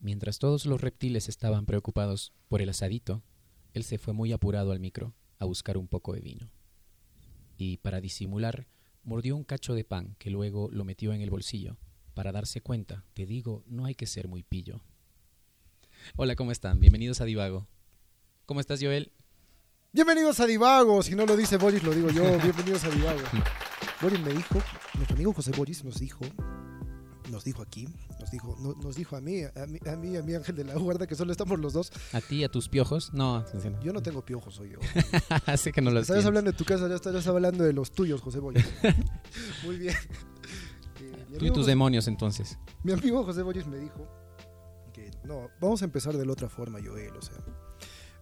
Mientras todos los reptiles estaban preocupados por el asadito, él se fue muy apurado al micro a buscar un poco de vino. Y para disimular, mordió un cacho de pan que luego lo metió en el bolsillo. Para darse cuenta, te digo, no hay que ser muy pillo. Hola, ¿cómo están? Bienvenidos a Divago. ¿Cómo estás, Joel? Bienvenidos a Divago. Si no lo dice Boris, lo digo yo. Bienvenidos a Divago. Boris me dijo, nuestro amigo José Boris nos dijo, nos dijo aquí, nos dijo, no- nos dijo a mí, a mí, a mí, a mi ángel de la guarda, que solo estamos los dos. ¿A ti, a tus piojos? No, Yo no tengo piojos, soy yo. sé que no lo Estabas hablando de tu casa, ya estarás hablando de los tuyos, José Boris. Muy bien. Eh, Tú y tus José- demonios, entonces. Mi amigo José Boris me dijo que no, vamos a empezar de la otra forma, Joel, o sea,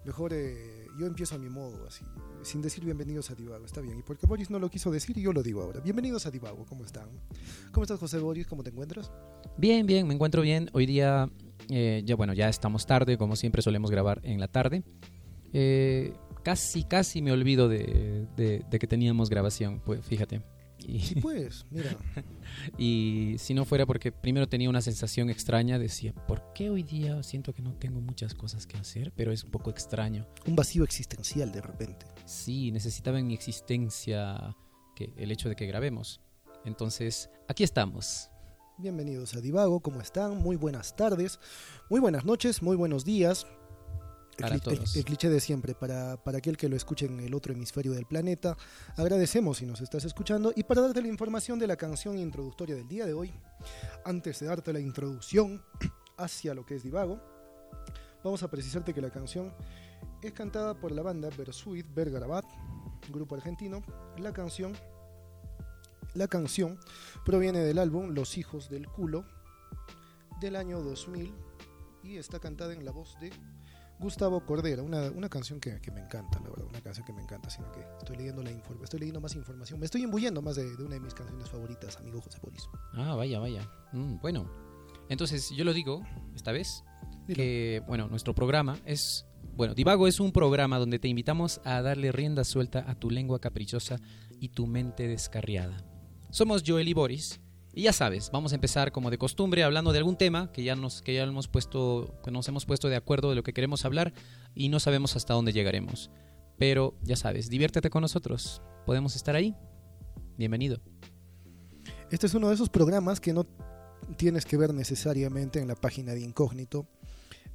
mejor eh, yo empiezo a mi modo, así, sin decir bienvenidos a Divago, está bien, y porque Boris no lo quiso decir, yo lo digo ahora. Bienvenidos a Divago, ¿cómo están? ¿Cómo estás, José Boris? ¿Cómo te encuentras? Bien, bien, me encuentro bien. Hoy día, eh, ya bueno, ya estamos tarde, como siempre solemos grabar en la tarde. Eh, casi, casi me olvido de, que teníamos grabación, pues fíjate. Y, Sí, pues, mira, y si no fuera porque primero tenía una sensación extraña, decía, ¿por qué hoy día siento que no tengo muchas cosas que hacer? Pero es un poco extraño. un vacío existencial de repente. Sí, necesitaba en mi existencia que el hecho de que grabemos. Entonces, aquí estamos. Bienvenidos a Divago, ¿cómo están? Muy buenas tardes, muy buenas noches, muy buenos días. El, cliché de siempre, para, para aquel que lo escuche en el otro hemisferio del planeta, agradecemos si nos estás escuchando y para darte la información de la canción introductoria del día de hoy, antes de darte la introducción hacia lo que es Divago, vamos a precisarte que la canción es cantada por la banda Versuit Vergarabat, grupo argentino. La canción, la canción proviene del álbum Los Hijos del Culo del año 2000 y está cantada en la voz de Gustavo Cordera, una, una canción que, que me encanta, la verdad, una canción que me encanta, sino que estoy leyendo la inform estoy leyendo más información, me estoy imbuyendo más de, de una de mis canciones favoritas, amigo José Boris. Ah, vaya, vaya. Mm, bueno, entonces yo lo digo esta vez Dilo. que, bueno, nuestro programa es, bueno, Divago es un programa donde te invitamos a darle rienda suelta a tu lengua caprichosa y tu mente descarriada. Somos Joel y Boris. Y ya sabes, vamos a empezar como de costumbre hablando de algún tema que ya nos que ya hemos puesto que nos hemos puesto de acuerdo de lo que queremos hablar y no sabemos hasta dónde llegaremos. Pero ya sabes, diviértete con nosotros. Podemos estar ahí. Bienvenido. Este es uno de esos programas que no tienes que ver necesariamente en la página de incógnito,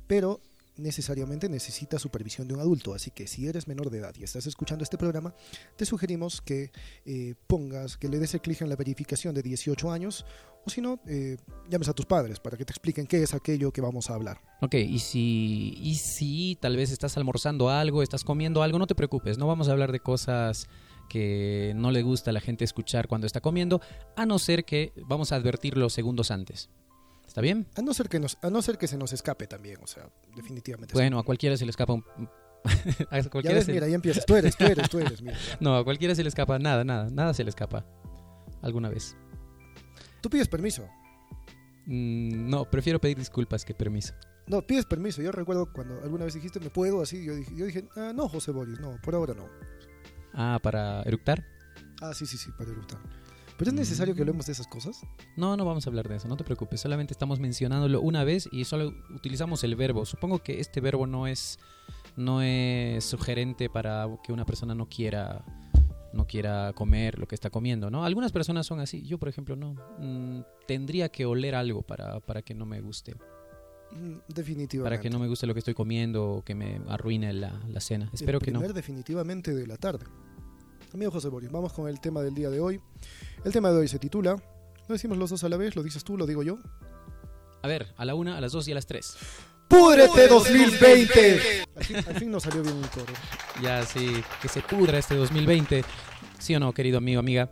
pero necesariamente necesita supervisión de un adulto. Así que si eres menor de edad y estás escuchando este programa, te sugerimos que eh, pongas, que le des el clic en la verificación de 18 años, o si no, eh, llames a tus padres para que te expliquen qué es aquello que vamos a hablar. Ok, y si, y si tal vez estás almorzando algo, estás comiendo algo, no te preocupes, no vamos a hablar de cosas que no le gusta a la gente escuchar cuando está comiendo, a no ser que vamos a advertirlo segundos antes. ¿Está bien? A no ser que, nos, a no ser que se nos escape también, o sea, definitivamente. Bueno, a cualquiera se le escapa un... a ya cualquiera ves, se- mira, ya empiezas. Tú eres, tú eres, tú eres. Mira, ya. No, a cualquiera se le escapa nada, nada, nada se le escapa. Alguna vez. Tú pides permiso. Mm, no, prefiero pedir disculpas que permiso. No, pides permiso. Yo recuerdo cuando alguna vez dijiste, ¿me puedo? Así, yo dije, yo dije ah, no, José Boris, no, por ahora no. Ah, para eructar. Ah, sí, sí, sí, para eructar. ¿Pero es necesario que hablemos de esas cosas? No, no vamos a hablar de eso, no te preocupes. Solamente estamos mencionándolo una vez y solo utilizamos el verbo. Supongo que este verbo no es, no es sugerente para que una persona no quiera, no quiera comer lo que está comiendo, ¿no? Algunas personas son así. Yo, por ejemplo, no. Mm, tendría que oler algo para, para que no me guste. Mm, Definitivamente. Para que no me guste lo que estoy comiendo o que me arruine la, la cena. Espero el que no. definitivamente de la tarde. Amigo José Boris, vamos con el tema del día de hoy. El tema de hoy se titula, lo decimos los dos a la vez, lo dices tú, lo digo yo. A ver, a la una, a las dos y a las tres. ¡Púdrete 2020! Al fin, al fin nos salió bien un coro. Ya, sí, que se pudra este 2020. ¿Sí o no, querido amigo, amiga?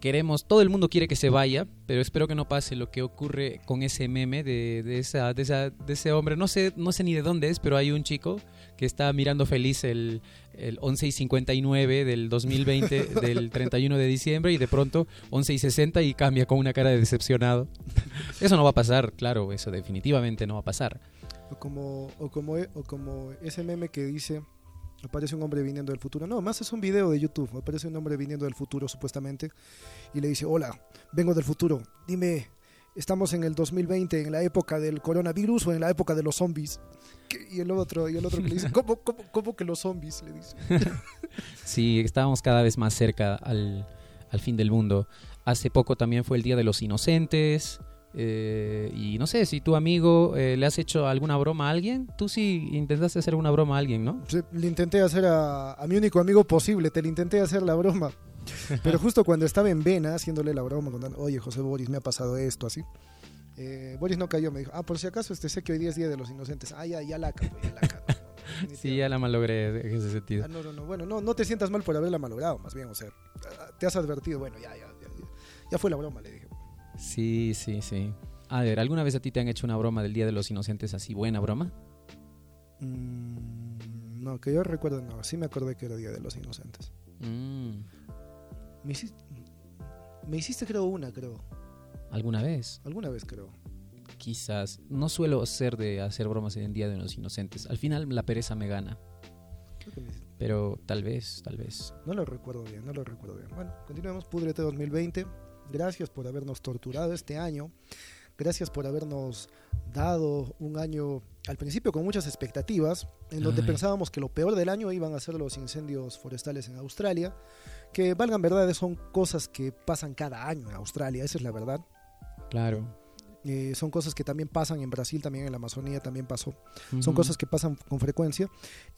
Queremos, todo el mundo quiere que se vaya, pero espero que no pase lo que ocurre con ese meme de, de esa, de, esa, de ese hombre. No sé, no sé ni de dónde es, pero hay un chico que está mirando feliz el, el 11 y 59 del 2020, del 31 de diciembre, y de pronto 11 y 60 y cambia con una cara de decepcionado. Eso no va a pasar, claro, eso definitivamente no va a pasar. O como, o como, o como ese meme que dice, aparece un hombre viniendo del futuro. No, más es un video de YouTube. Aparece un hombre viniendo del futuro supuestamente y le dice, hola, vengo del futuro. Dime, estamos en el 2020, en la época del coronavirus o en la época de los zombies. Y el otro, y el otro que le dice, ¿cómo, cómo, cómo que los zombies? Le dice. sí, estábamos cada vez más cerca al, al fin del mundo. Hace poco también fue el Día de los Inocentes. Eh, y no sé, si tu amigo eh, le has hecho alguna broma a alguien, tú sí intentaste hacer una broma a alguien, ¿no? Sí, le intenté hacer a, a mi único amigo posible, te le intenté hacer la broma. Pero justo cuando estaba en Vena haciéndole la broma, contando, oye José Boris, me ha pasado esto, así. Eh, Boris no cayó, me dijo, ah, por si acaso este sé que hoy día es Día de los Inocentes. Ah, ya, ya la cago, ya la cago. sí, ya la malogré en ese sentido. Ah, no, no, no, bueno, no, no te sientas mal por haberla malogrado, más bien, o sea, te has advertido, bueno, ya, ya, ya, ya fue la broma, le dije. Sí, sí, sí. A ver, ¿alguna vez a ti te han hecho una broma del Día de los Inocentes así, buena broma? Mm, no, que yo recuerdo, no, sí me acordé que era Día de los Inocentes. Mm. Me hiciste, me hiciste, creo, una, creo. ¿Alguna vez? Alguna vez, creo. Quizás. No suelo ser de hacer bromas en el Día de los Inocentes. Al final la pereza me gana. Pero tal vez, tal vez. No lo recuerdo bien, no lo recuerdo bien. Bueno, continuemos. Pudrete 2020. Gracias por habernos torturado este año. Gracias por habernos dado un año al principio con muchas expectativas, en donde Ay. pensábamos que lo peor del año iban a ser los incendios forestales en Australia, que valgan verdades son cosas que pasan cada año en Australia, esa es la verdad. Claro. Eh, son cosas que también pasan en Brasil, también en la Amazonía también pasó. Son cosas que pasan con frecuencia,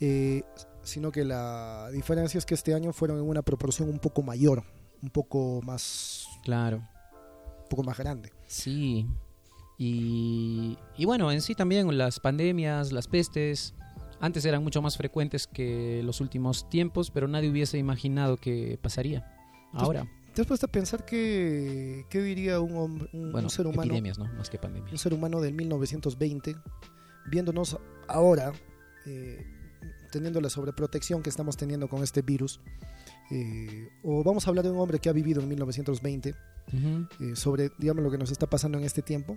eh, sino que la diferencia es que este año fueron en una proporción un poco mayor, un poco más, Claro. un poco más grande. Sí. Y, y bueno, en sí también las pandemias, las pestes, antes eran mucho más frecuentes que los últimos tiempos, pero nadie hubiese imaginado que pasaría. Ahora, ¿Te has puesto a pensar qué, qué diría un, hombre, un, bueno, un ser humano, ¿no? Más que un pandemias. ser humano del 1920, viéndonos ahora, eh, teniendo la sobreprotección que estamos teniendo con este virus? Eh, o vamos a hablar de un hombre que ha vivido en 1920, Ujú. eh, sobre, digamos, lo que nos está pasando en este tiempo.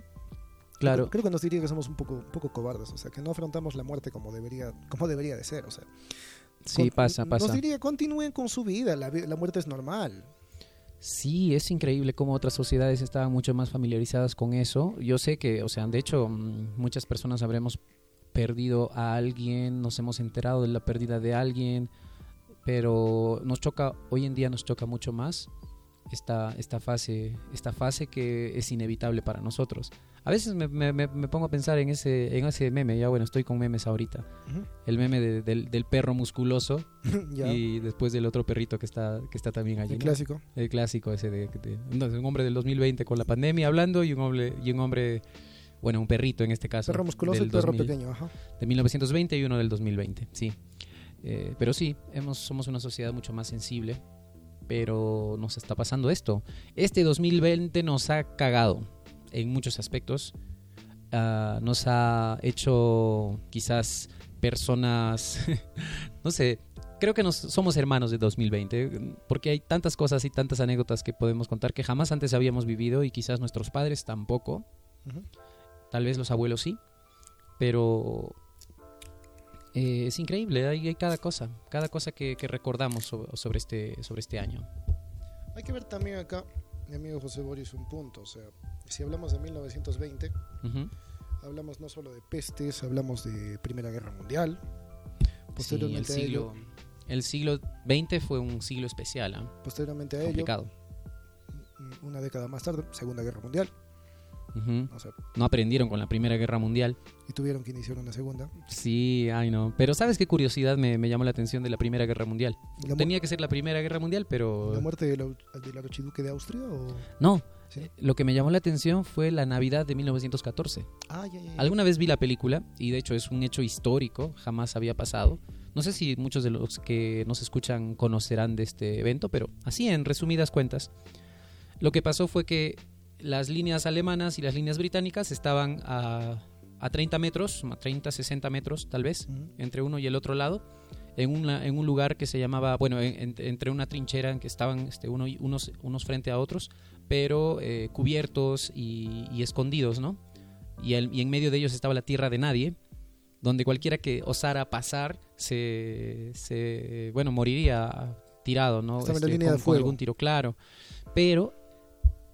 Claro. Creo, que nos diría que somos un poco, un poco cobardes, o sea, que no afrontamos la muerte como debería, como debería de ser, o sea. Sí, con- pasa, pasa. Nos diría, continúen con su vida, la, vi- la muerte es normal. Sí, es increíble cómo otras sociedades estaban mucho más familiarizadas con eso. Yo sé que, o sea, de hecho, mm, muchas personas habremos perdido a alguien, nos hemos enterado de la pérdida de alguien, pero nos choca, hoy en día nos choca mucho más esta, esta fase, esta fase que es inevitable para nosotros. A veces me, me- me- me pongo a pensar en ese, en ese meme, ya bueno, estoy con memes ahorita, el meme de- del, del perro musculoso y después del otro perrito que está, que está también allí. el ¿no? clásico. El clásico ese de, de- no, un hombre del 2020 con la pandemia hablando y un hombre, y un hombre bueno, un perrito en este caso. Perro musculoso del y perro 2000 pequeño, ajá. De 1920 y uno del 2020, sí. Eh, pero sí, hemos, somos una sociedad mucho más sensible, pero nos está pasando esto. Este 2020 nos ha cagado en muchos aspectos. Ah, nos ha hecho quizás personas, no sé, creo que nos, somos hermanos de 2020, porque hay tantas cosas y tantas anécdotas que podemos contar que jamás antes habíamos vivido y quizás nuestros padres tampoco, tal vez los abuelos sí, pero eh, es increíble, hay, hay cada cosa, cada cosa que, que recordamos so- sobre, este, sobre este año. Hay que ver también acá, mi amigo José Boris, un punto. O sea, si hablamos de 1920, Ujú. hablamos no solo de pestes, hablamos de Primera Guerra Mundial. Sí, el Posteriormente a ello, siglo, el siglo XX fue un siglo especial, ¿ah? posteriormente a ello, complicado. mm, una década más tarde, Segunda Guerra Mundial. Ujú. O sea, No aprendieron con la Primera Guerra Mundial. y tuvieron que iniciar una segunda. Sí, ay no. Pero ¿sabes qué curiosidad me, me llamó la atención de la Primera Guerra Mundial? La, Tenía que ser la Primera Guerra Mundial, pero... la muerte del, del archiduque de Austria o No, ¿Sí? eh, lo que me llamó la atención fue la Navidad de 1914. ah ya, ya, ya. Alguna vez vi la película y de hecho es un hecho histórico, jamás había pasado. No sé si muchos de los que nos escuchan conocerán de este evento, pero así en resumidas cuentas, lo que pasó fue que las líneas alemanas y las líneas británicas estaban a, a 30 metros, a 30, 60 metros tal vez, Ujú. entre uno y el otro lado, en, una- en un lugar que se llamaba, bueno, en- en- entre una trinchera en que estaban este, uno y- unos, unos frente a otros, pero eh, cubiertos y, y escondidos, ¿no? Y, el- y en medio de ellos estaba la tierra de nadie, donde cualquiera que osara pasar se, se bueno, moriría tirado, ¿no? Este, con, con algún tiro, claro. Pero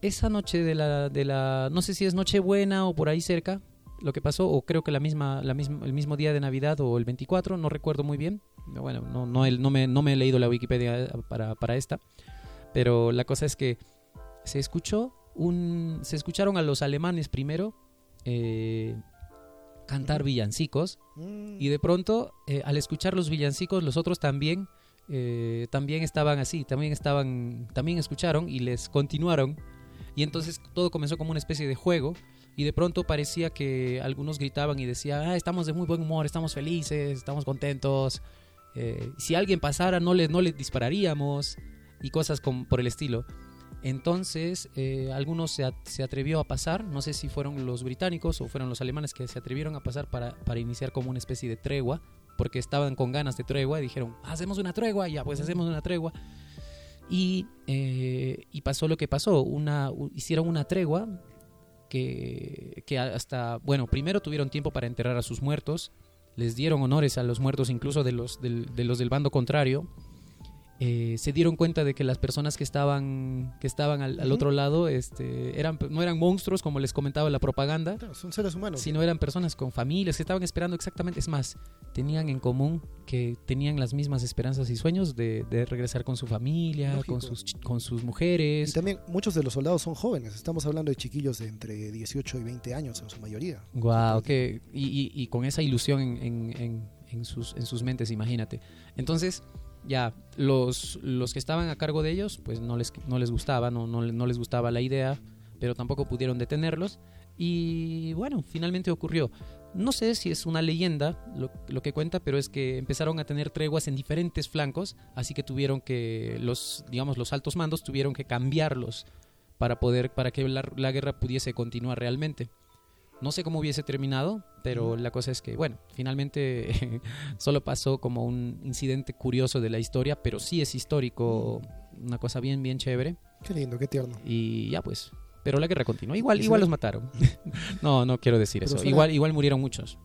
esa noche de la, de la, no sé si es Nochebuena o por ahí cerca, lo que pasó, o creo que la misma, la misma, el mismo día de Navidad o el 24, no recuerdo muy bien. Bueno, no, no, no, me, no me he leído la Wikipedia para, para esta, pero la cosa es que se escuchó un, se escucharon a los alemanes primero eh, cantar villancicos y de pronto, eh, al escuchar los villancicos, los otros también, eh, también estaban así, también estaban, también escucharon y les continuaron. Y entonces todo comenzó como una especie de juego. Y de pronto parecía que algunos gritaban y decían, ah, estamos de muy buen humor, estamos felices, estamos contentos. eh, si alguien pasara, no le, no le dispararíamos. Y cosas con- por el estilo. Entonces, eh, algunos se, at- se atrevió a pasar, no sé si fueron los británicos o fueron los alemanes que se atrevieron a pasar para, para iniciar como una especie de tregua, porque estaban con ganas de tregua y dijeron, hacemos una tregua, ya pues hacemos una tregua. Y, eh, y pasó lo que pasó, una, hicieron una tregua que, que hasta, bueno, primero tuvieron tiempo para enterrar a sus muertos, les dieron honores a los muertos incluso de los del, de los del bando contrario. Eh, se dieron cuenta de que las personas que estaban que estaban al, otro lado este, eran no eran monstruos como les comentaba en la propaganda claro, son seres humanos. sino eran personas con familias que estaban esperando exactamente es más tenían en común que tenían las mismas esperanzas y sueños de, de regresar con su familia Lógico. con sus con sus Y mujeres también muchos de los soldados son jóvenes. Estamos hablando de chiquillos de entre 18 y 20 años en su mayoría. Wow, que y, y- y con esa ilusión en- en- en sus, en sus mentes, imagínate. Entonces, ya, los, los que estaban a cargo de ellos, pues no les, no les gustaba, no, no, les gustaba la idea, pero tampoco pudieron detenerlos. Y bueno, finalmente ocurrió. No sé si es una leyenda lo, lo que cuenta, pero es que empezaron a tener treguas en diferentes flancos, así que tuvieron que, los, digamos, los altos mandos tuvieron que cambiarlos para poder, para que la, la guerra pudiese continuar realmente. No sé cómo hubiese terminado, pero la cosa es que, bueno, finalmente solo pasó como un incidente curioso de la historia, pero sí es histórico, una cosa bien, bien chévere. Qué lindo, qué tierno. Y ya pues, pero la guerra continuó. Igual, igual los mataron. no, no quiero decir Pero eso. suena- Igual, igual murieron muchos.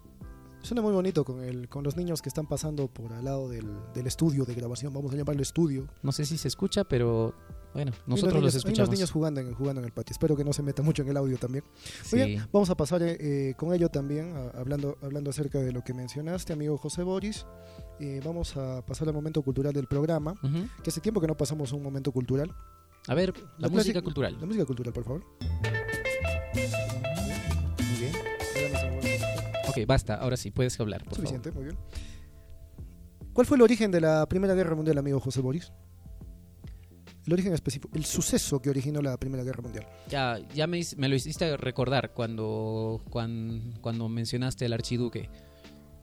Suena muy bonito con, el, con los niños que están pasando por al lado del, del estudio de grabación. Vamos a llamarlo estudio. No sé si se escucha, pero bueno, Hay nosotros los niños- hay escuchamos. unos niños jugando en, jugando en el patio. Espero que no se meta mucho en el audio también. Muy Sí. bien, vamos a pasar eh, con ello también, a- hablando, hablando acerca de lo que mencionaste, amigo José Boris. Eh, vamos a pasar al momento cultural del programa, que hace tiempo que no pasamos un momento cultural. A ver, la, La música cultural. La música cultural, por favor. Muy bien. Ok, basta. Ahora sí, puedes hablar, por favor. Suficiente, muy bien. ¿Cuál fue el origen de la Primera Guerra Mundial, amigo José Boris? El origen específico, el suceso que originó la Primera Guerra Mundial. Ya, ya me, lo hiciste recordar cuando, cuan- cuando, mencionaste al archiduque.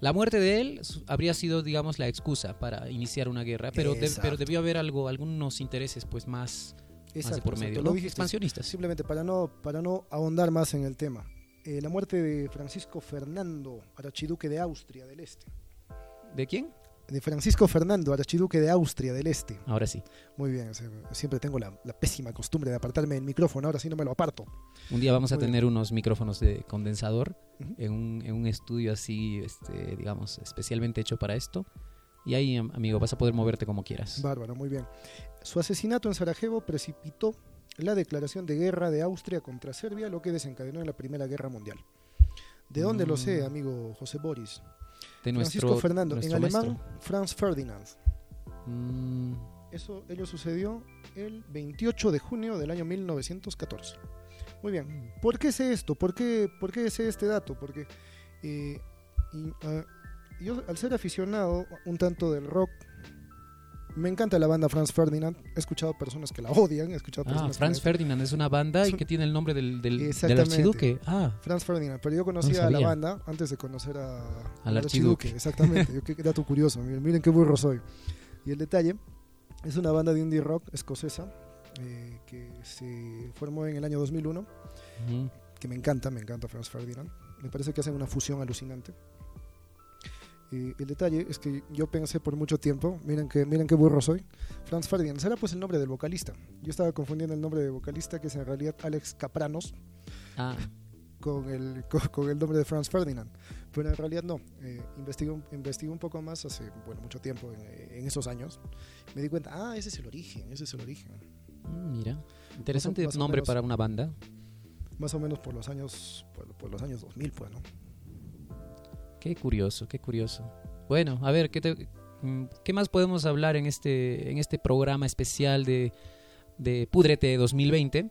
La muerte de él habría sido, digamos, la excusa para iniciar una guerra, pero, de- pero debió haber algo, algunos intereses pues más, Exacto, por exacto, medio, lo expansionistas. Simplemente para no, para no ahondar más en el tema. Eh, la muerte de Francisco Fernando, archiduque de Austria del Este. ¿De quién? De Francisco Fernando, archiduque de Austria del Este. Ahora sí. Muy bien, siempre tengo la, la pésima costumbre de apartarme el micrófono, ahora sí no me lo aparto. Un día vamos a bien. tener unos micrófonos de condensador en, un, en un estudio así, este, digamos, especialmente hecho para esto. Y ahí, am- amigo, vas a poder moverte como quieras. Bárbaro, muy bien. Su asesinato en Sarajevo precipitó la declaración de guerra de Austria contra Serbia, lo que desencadenó en la Primera Guerra Mundial. ¿De dónde lo sé, Mm. amigo José Boris? De Francisco nuestro, Fernando, en alemán, maestro. Franz Ferdinand. Mm, Eso ello sucedió el 28 de junio del año 1914. Muy bien. ¿Por qué sé esto? ¿Por qué, por qué sé este dato? Porque eh, y, ah, yo, al ser aficionado un tanto del rock, me encanta la banda Franz Ferdinand. He escuchado personas que la odian. He escuchado Ah, personas Franz que Ferdinand es una banda y que tiene el nombre del, del, del Exactamente. archiduque. Ah, Franz Ferdinand. Pero yo conocía a la banda antes de conocer a, Al archiduque. Exactamente. yo, qué dato curioso. Miren, miren qué burro soy. Y el detalle es una banda de indie rock escocesa eh, que se formó en el año 2001. ujú. que me encanta, me encanta Franz Ferdinand. Me parece que hacen una fusión alucinante. Eh, el detalle es que yo pensé por mucho tiempo, miren que miren qué burro soy, Franz Ferdinand, será pues el nombre del vocalista. Yo estaba confundiendo el nombre de vocalista, que es en realidad Alex Capranos, Ah, con el, con, con el nombre de Franz Ferdinand. Pero en realidad no. Eh, investigué, investigué un poco más hace bueno, mucho tiempo, en, en esos años. Me di cuenta, ah, ese es el origen, ese es el origen. Mm, Mira, interesante más o nombre menos. para una banda. Más o menos por los años, por, por los años 2000, pues, ¿no? Qué curioso, qué curioso. Bueno, a ver, ¿qué, te- mm, qué más podemos hablar en este, en este programa especial de, de Púdrete 2020?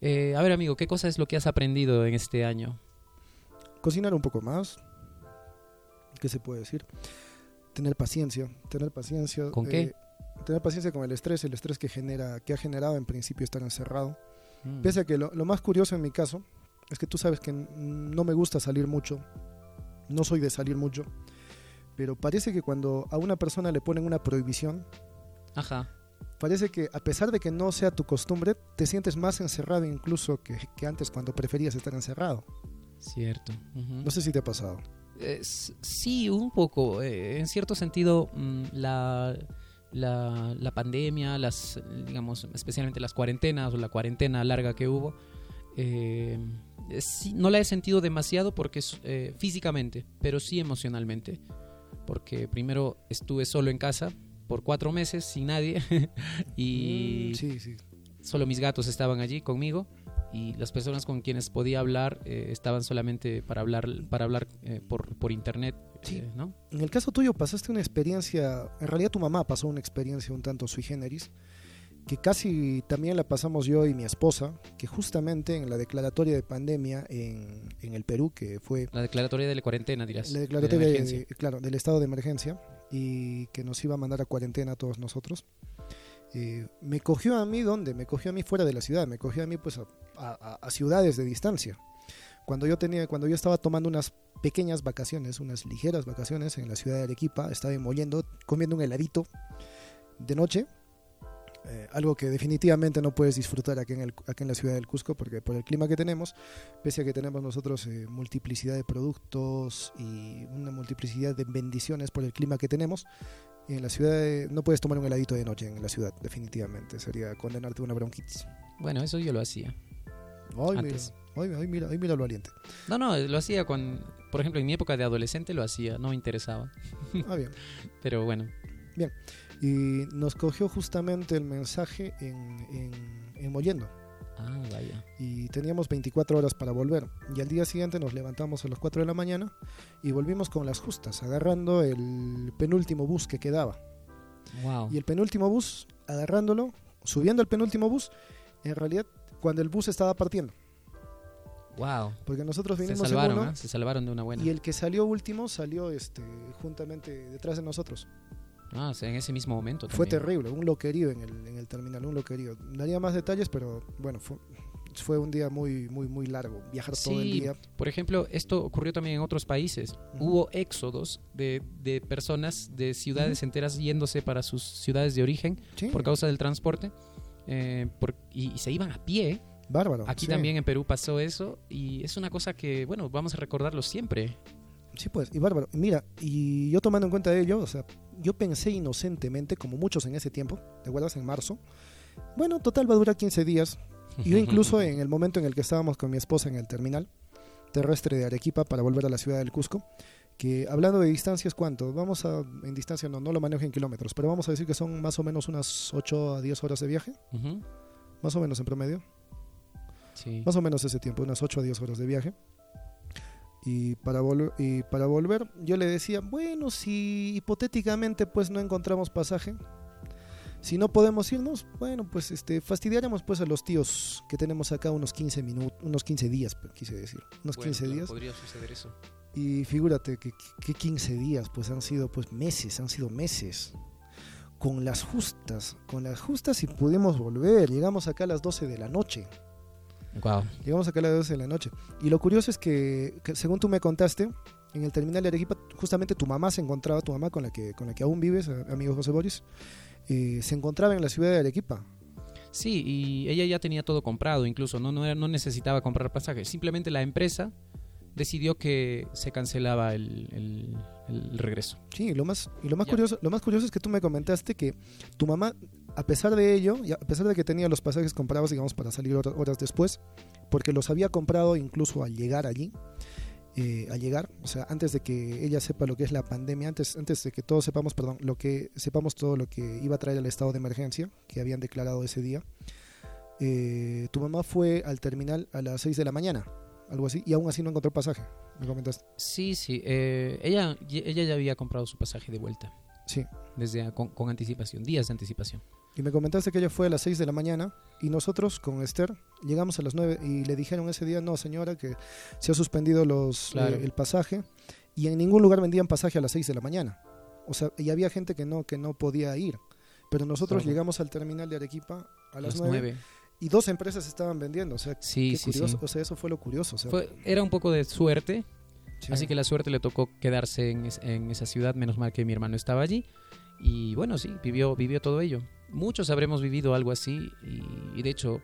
Eh, a ver, amigo, ¿qué cosa es lo que has aprendido en este año? Cocinar un poco más. ¿Qué se puede decir? Tener paciencia, tener paciencia. eh, ¿Con qué? Tener paciencia con el estrés, el estrés que genera, que ha generado en principio estar encerrado. Mm. Pese a que lo, lo más curioso en mi caso es que tú sabes que no me gusta salir mucho, no soy de salir mucho, pero parece que cuando a una persona le ponen una prohibición, Ajá. parece que a pesar de que no sea tu costumbre, te sientes más encerrado incluso que, que antes cuando preferías estar encerrado. Cierto. No sé si te ha pasado. Eh, sí, un poco. eh, en cierto sentido, mm, la, la, la pandemia, las, digamos, especialmente las cuarentenas o la cuarentena larga que hubo, eh, sí, no la he sentido demasiado porque eh, físicamente, pero sí emocionalmente. Porque primero estuve solo en casa por cuatro meses sin nadie y Mm, sí, sí. solo mis gatos estaban allí conmigo y las personas con quienes podía hablar eh, estaban solamente para hablar para hablar eh, por, por internet Sí. eh, ¿no? En el caso tuyo pasaste una experiencia, en realidad tu mamá pasó una experiencia un tanto sui generis, que casi también la pasamos yo y mi esposa, que justamente en la declaratoria de pandemia en, en el Perú, que fue la declaratoria de la cuarentena dirás la de declaratoria de- emergencia. claro, del estado de emergencia y que nos iba a mandar a cuarentena a todos nosotros. eh, me cogió a mí, ¿dónde? Me cogió a mí fuera de la ciudad, me cogió a mí pues a, a- a ciudades de distancia. Cuando yo, tenía, cuando yo estaba tomando unas pequeñas vacaciones, unas ligeras vacaciones en la ciudad de Arequipa, estaba moliendo, comiendo un heladito de noche, eh, algo que definitivamente no puedes disfrutar aquí en, el, aquí en la ciudad del Cusco, porque por el clima que tenemos, pese a que tenemos nosotros eh, multiplicidad de productos y una multiplicidad de bendiciones por el clima que tenemos, en la ciudad de- no puedes tomar un heladito de noche en la ciudad, definitivamente, sería condenarte a una bronquitis. bueno eso yo lo hacía mira, Antes. ay, ay, mira, ay, mira lo valiente. no no lo hacía con por ejemplo en mi época de adolescente lo hacía no me interesaba Ah, bien. pero bueno Y nos cogió justamente el mensaje en, en, en Mollendo. ah vaya y teníamos 24 horas para volver. Y al día siguiente nos levantamos a las 4 de la mañana y volvimos con las justas, agarrando el penúltimo bus que quedaba. wow Y el penúltimo bus, agarrándolo, subiendo el penúltimo bus, en realidad cuando el bus estaba partiendo. wow Porque nosotros se vinimos en salvaron uno ¿eh? se salvaron de una buena y el que salió último salió este, juntamente detrás de nosotros. Ah en ese mismo momento Fue terrible, un loquerío en el, en el terminal, un loquerío. Daría más detalles, pero bueno, fue, fue un día muy, muy, muy largo. Viajar todo el Sí, día. Por ejemplo, esto ocurrió también en otros países. Hubo éxodos de, de personas de ciudades enteras yéndose para sus ciudades de origen Sí, por causa del transporte eh, por- y, y se iban a pie. bárbaro. Aquí sí. también en Perú pasó eso y es una cosa que, bueno, vamos a recordarlo siempre. Sí, pues, y bárbaro. Mira, y yo tomando en cuenta ello, o sea, yo pensé inocentemente, como muchos en ese tiempo, ¿te acuerdas? En marzo. Bueno, total va a durar 15 días. Y yo incluso en el momento en el que estábamos con mi esposa en el terminal terrestre de Arequipa para volver a la ciudad del Cusco, que hablando de distancias, ¿cuánto? Vamos a, en distancia no, no lo manejo en kilómetros, pero vamos a decir que son más o menos unas 8 a 10 horas de viaje, más o menos en promedio. Sí. Más o menos ese tiempo, unas 8 a 10 horas de viaje. Y para, volver, y para volver, yo le decía, bueno, si hipotéticamente pues no encontramos pasaje, si no podemos irnos, bueno, pues este, fastidiaremos pues a los tíos que tenemos acá unos 15 minutos, unos 15 días, pues, quise decir, unos Bueno, 15 claro, días. Podría suceder eso. Y figúrate que, que 15 días, pues han sido pues meses, han sido meses. Con las justas, con las justas y pudimos volver. Llegamos acá a las 12 de la noche. Wow. Llegamos acá a las 12 de la noche. Y lo curioso es que, que según tú me contaste, en el terminal de Arequipa, justamente tu mamá se encontraba, tu mamá con la que, con la que aún vives, amigo José Boris, eh, se encontraba en la ciudad de Arequipa. Sí, y ella ya tenía todo comprado, incluso no, no, no necesitaba comprar pasajes. Simplemente la empresa decidió que se cancelaba el, el- el regreso. Sí, lo más, y lo más, Ya. curioso, lo más curioso es que tú me comentaste que tu mamá, a pesar de ello, a pesar de que tenía los pasajes comprados, digamos, para salir hor- horas después, porque los había comprado incluso al llegar allí, eh, al llegar, o sea, antes de que ella sepa lo que es la pandemia, antes, antes de que todos sepamos, perdón, lo que sepamos todo lo que iba a traer el estado de emergencia que habían declarado ese día, eh, tu mamá fue al terminal a las 6 de la mañana, algo así, y aún así no encontró pasaje, me comentaste. Sí, sí. eh, ella, ella ya había comprado su pasaje de vuelta. Sí. Desde con, con anticipación, días de anticipación. Y me comentaste que ella fue a las 6 de la mañana y nosotros con Esther llegamos a las 9 y le dijeron ese día, no señora, que se ha suspendido los, Claro. eh, el pasaje y en ningún lugar vendían pasaje a las 6 de la mañana. O sea, y había gente que no, que no podía ir. Pero nosotros Claro. llegamos al terminal de Arequipa a las, las 9, nueve. y dos empresas estaban vendiendo. O sea, Sí, qué sí, curioso. sí. O sea, eso fue lo curioso. o sea, Fue- era un poco de suerte, sí. así que la suerte le tocó quedarse en, es- en esa ciudad, menos mal que mi hermano estaba allí. Y bueno, sí, vivió, vivió todo ello. Muchos habremos vivido algo así y, y de hecho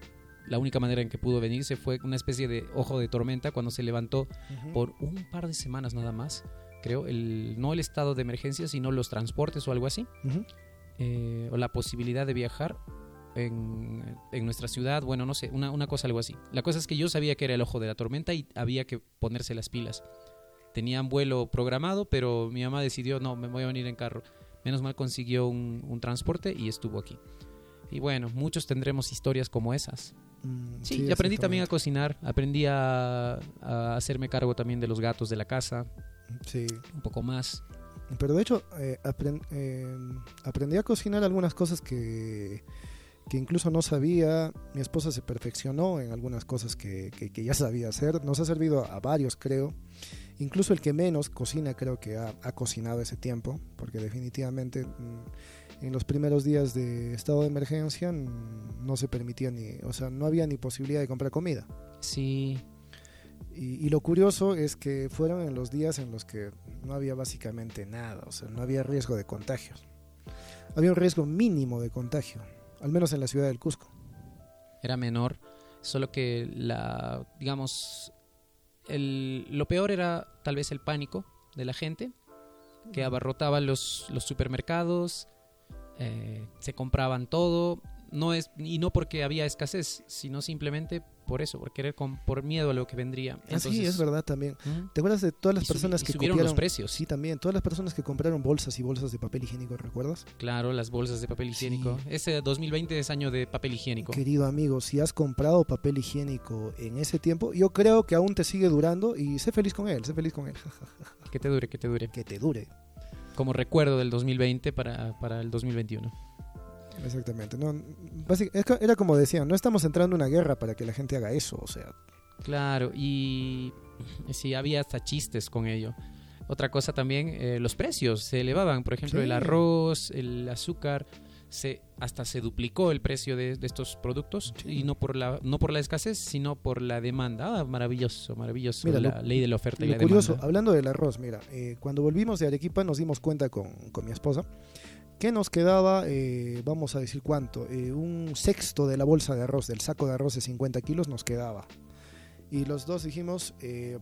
la única manera en que pudo venirse fue una especie de ojo de tormenta cuando se levantó por un par de semanas nada más, creo, el, no el estado de emergencia, sino los transportes o algo así, eh, o la posibilidad de viajar en, en nuestra ciudad, bueno, no sé, una, una cosa algo así. La cosa es que yo sabía que era el ojo de la tormenta y había que ponerse las pilas. Tenían vuelo programado, pero mi mamá decidió, no, me voy a venir en carro. Menos mal consiguió un, un transporte y estuvo aquí. Y bueno, muchos tendremos historias como esas. Mm, Sí, y aprendí también a cocinar, aprendí a, a hacerme cargo también de los gatos de la casa, Sí. un poco más. Pero de hecho, eh, apren- eh, aprendí a cocinar algunas cosas que, que incluso no sabía. Mi esposa se perfeccionó en algunas cosas que, que- que ya sabía hacer. Nos ha servido a varios, creo. Incluso el que menos cocina, creo que ha, ha cocinado ese tiempo, porque definitivamente mm, en los primeros días de estado de emergencia mm, no se permitía ni, o sea, no había ni posibilidad de comprar comida. Sí, Y, y lo curioso es que fueron en los días en los que no había básicamente nada, o sea, no había riesgo de contagios. Había un riesgo mínimo de contagio, al menos en la ciudad del Cusco. era menor, solo que la, digamos, el, lo peor era tal vez el pánico de la gente, que abarrotaba los, los supermercados, eh, se compraban todo, no es, y no porque había escasez, sino simplemente por eso, por querer con, por miedo a lo que vendría. Así Entonces, Ah, es verdad también. ¿Te acuerdas de todas las Y personas que subieron copiaron? los precios. Sí, también. Todas las personas que compraron bolsas y bolsas de papel higiénico, ¿recuerdas? Claro, las bolsas de papel Sí. higiénico. Ese 2020 es año de papel higiénico. Querido amigo, si has comprado papel higiénico en ese tiempo, yo creo que aún te sigue durando y sé feliz con él, sé feliz con él. Que te dure, que te dure. que te dure. Como recuerdo del 2020 para, para el 2021. Exactamente. No, era como decían, no estamos entrando en una guerra para que la gente haga eso, o sea, Claro, y sí, había hasta chistes con ello. Otra cosa también, eh, los precios se elevaban. Por ejemplo, Sí. el arroz, el azúcar, se, hasta se duplicó el precio de, de estos productos. Sí. Y no por, la, no por la escasez, sino por la demanda. Ah, maravilloso, maravilloso. Mira, la lo- ley de la oferta y la curioso, demanda. hablando del arroz, mira, eh, cuando volvimos de Arequipa nos dimos cuenta con, con mi esposa que nos quedaba, eh, vamos a decir cuánto, eh, un sexto de la bolsa de arroz, del saco de arroz de 50 kilos nos quedaba. Y los dos dijimos, eh,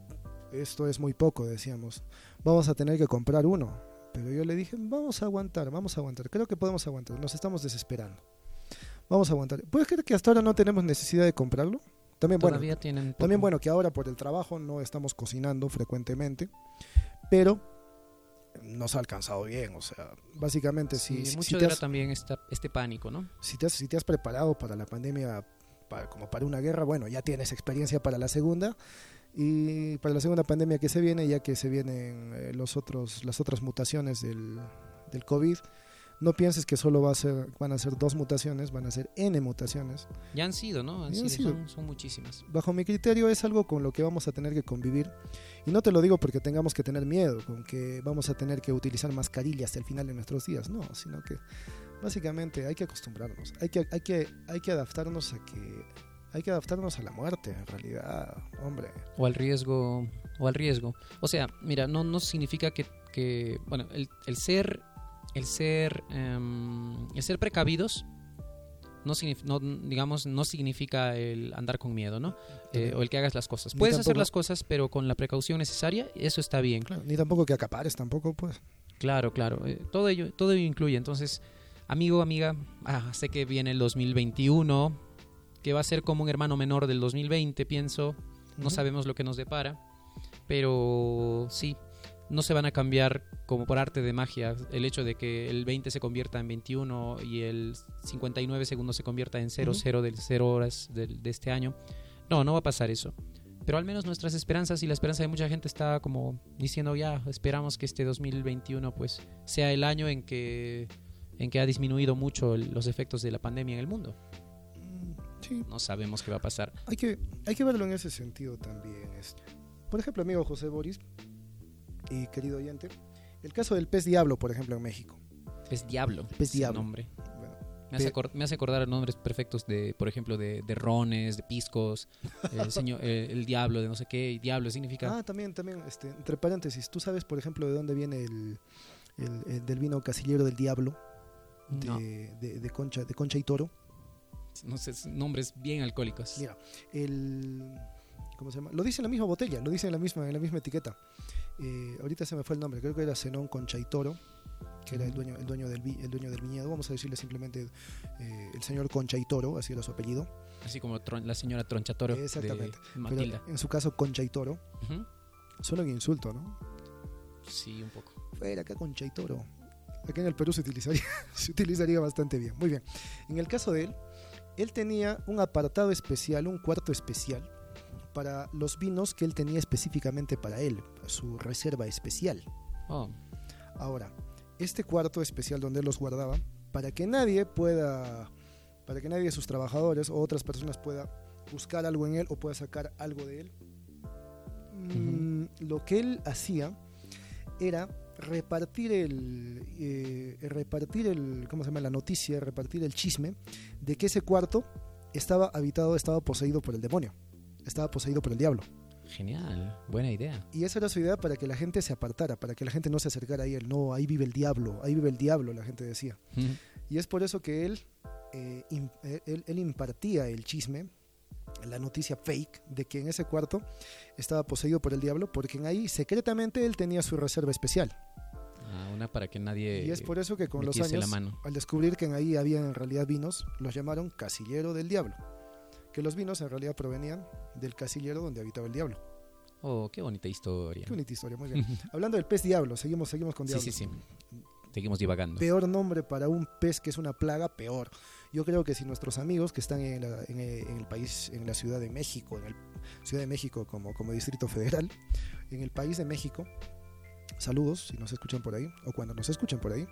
esto es muy poco, decíamos, vamos a tener que comprar uno. Pero yo le dije, vamos a aguantar, vamos a aguantar, creo que podemos aguantar, nos estamos desesperando. Vamos a aguantar. ¿Puedes creer que hasta ahora no tenemos necesidad de comprarlo? También, bueno, tienen. también bueno que ahora por el trabajo no estamos cocinando frecuentemente, pero nos ha alcanzado bien, o sea, básicamente Sí, si, mucho si te has, también esta, este pánico, ¿no? si te has- si te has preparado para la pandemia para- como para una guerra, bueno, ya tienes experiencia para la segunda y para la segunda pandemia que se viene, ya que se vienen eh, los otros las otras mutaciones del, del COVID. No pienses que solo va a ser, van a ser dos mutaciones, van a ser N mutaciones. Ya han sido, ¿no? Han sido, sido. Son, son muchísimas. bajo mi criterio es algo con lo que vamos a tener que convivir. Y no te lo digo porque tengamos que tener miedo, con que vamos a tener que utilizar mascarillas hasta el final de nuestros días, no, sino que básicamente hay que acostumbrarnos, hay que, hay que, hay que adaptarnos a que hay que adaptarnos a la muerte, en realidad, hombre. O al riesgo. O al riesgo. O sea, mira, no, no significa que, que, bueno, el, el ser, el ser, em, el ser precavidos, no, no, digamos, no significa el andar con miedo, ¿no? Eh, o el que hagas las cosas. Ni Puedes hacer las cosas, pero con la precaución necesaria, eso está bien. Claro, ni tampoco que acapares, tampoco, pues. Claro, claro. eh, todo ello, todo ello incluye. Entonces, amigo, amiga, ah, sé que viene el 2021, que va a ser como un hermano menor del 2020, pienso. No sabemos lo que nos depara. Pero sí, no se van a cambiar como por arte de magia. El hecho de que el 20 se convierta en 21 y el 59 segundos se convierta en 00 Ujú. del 0 horas del- de este año. No, no va a pasar eso. Pero al menos nuestras esperanzas y la esperanza de mucha gente está como diciendo ya, esperamos que este 2021 pues sea el año en que, en que ha disminuido mucho el- los efectos de la pandemia en el mundo. Sí, No sabemos qué va a pasar. hay que, hay que verlo en ese sentido también. es- Por ejemplo, amigo José Boris y querido oyente, el caso del pez diablo, por ejemplo, en México. Es Diablo. Pez Diablo. nombre. Bueno, Me hace, me hace acordar nombres perfectos de, por ejemplo, de, de rones, de piscos, el, señor, eh, el diablo de no sé qué, y diablo significa... Ah, también, también, este, entre paréntesis, ¿tú sabes, por ejemplo, de dónde viene el, el- el del vino casillero del diablo? De, no, de- de concha, de concha y toro. no sé, nombres bien alcohólicos. Mira, el... ¿Cómo se llama? Lo dice en la misma botella, lo dice en la misma, en la misma etiqueta. Eh, ahorita se me fue el nombre, creo que era Zenón Concha y Toro, que era el dueño, el dueño, del, vi- el dueño del viñedo. Vamos a decirle simplemente eh, el señor Concha y Toro, así era su apellido. Así como Tron- la señora Tronchatoro Exactamente. de Matilda. Pero en su caso, Concha y Toro. Ujú. Suena un insulto, ¿no? Sí, un poco. Fuera acá Concha y Toro. Acá en el Perú se utilizaría, se utilizaría bastante bien. Muy bien. En el caso de él, él tenía un apartado especial, un cuarto especial para los vinos que él tenía específicamente para él, su reserva especial. Oh, Ahora, este cuarto especial donde él los guardaba, para que nadie pueda, para que nadie de sus trabajadores o otras personas pueda buscar algo en él o pueda sacar algo de él, mm, lo que él hacía era repartir el, eh, repartir el, ¿cómo se llama? La noticia, repartir el chisme de que ese cuarto estaba habitado, estaba poseído por el demonio, estaba poseído por el diablo. genial. Buena idea. Y esa era su idea para que la gente se apartara, para que la gente no se acercara a él. No, ahí vive el diablo, ahí vive el diablo, la gente decía. Y es por eso que él, eh, eh, él, él impartía el chisme, la noticia fake, de que en ese cuarto estaba poseído por el diablo, porque en ahí secretamente él tenía su reserva especial. Ah, una para que nadie y es por eso que con los años, la mano. al descubrir que en ahí había en realidad vinos, los llamaron casillero del diablo. Que los vinos en realidad provenían del casillero donde habitaba el diablo. Oh, qué bonita historia. Qué bonita historia, muy bien. Hablando del pez diablo, seguimos, seguimos con sí, diablos. sí, sí. Seguimos divagando. peor nombre para un pez que es una plaga, peor. Yo creo que si nuestros amigos que están en, la- en el, en el país, en la Ciudad de México, en el Ciudad de México como, como Distrito Federal, en el país de México, saludos si nos escuchan por ahí o cuando nos escuchen por ahí.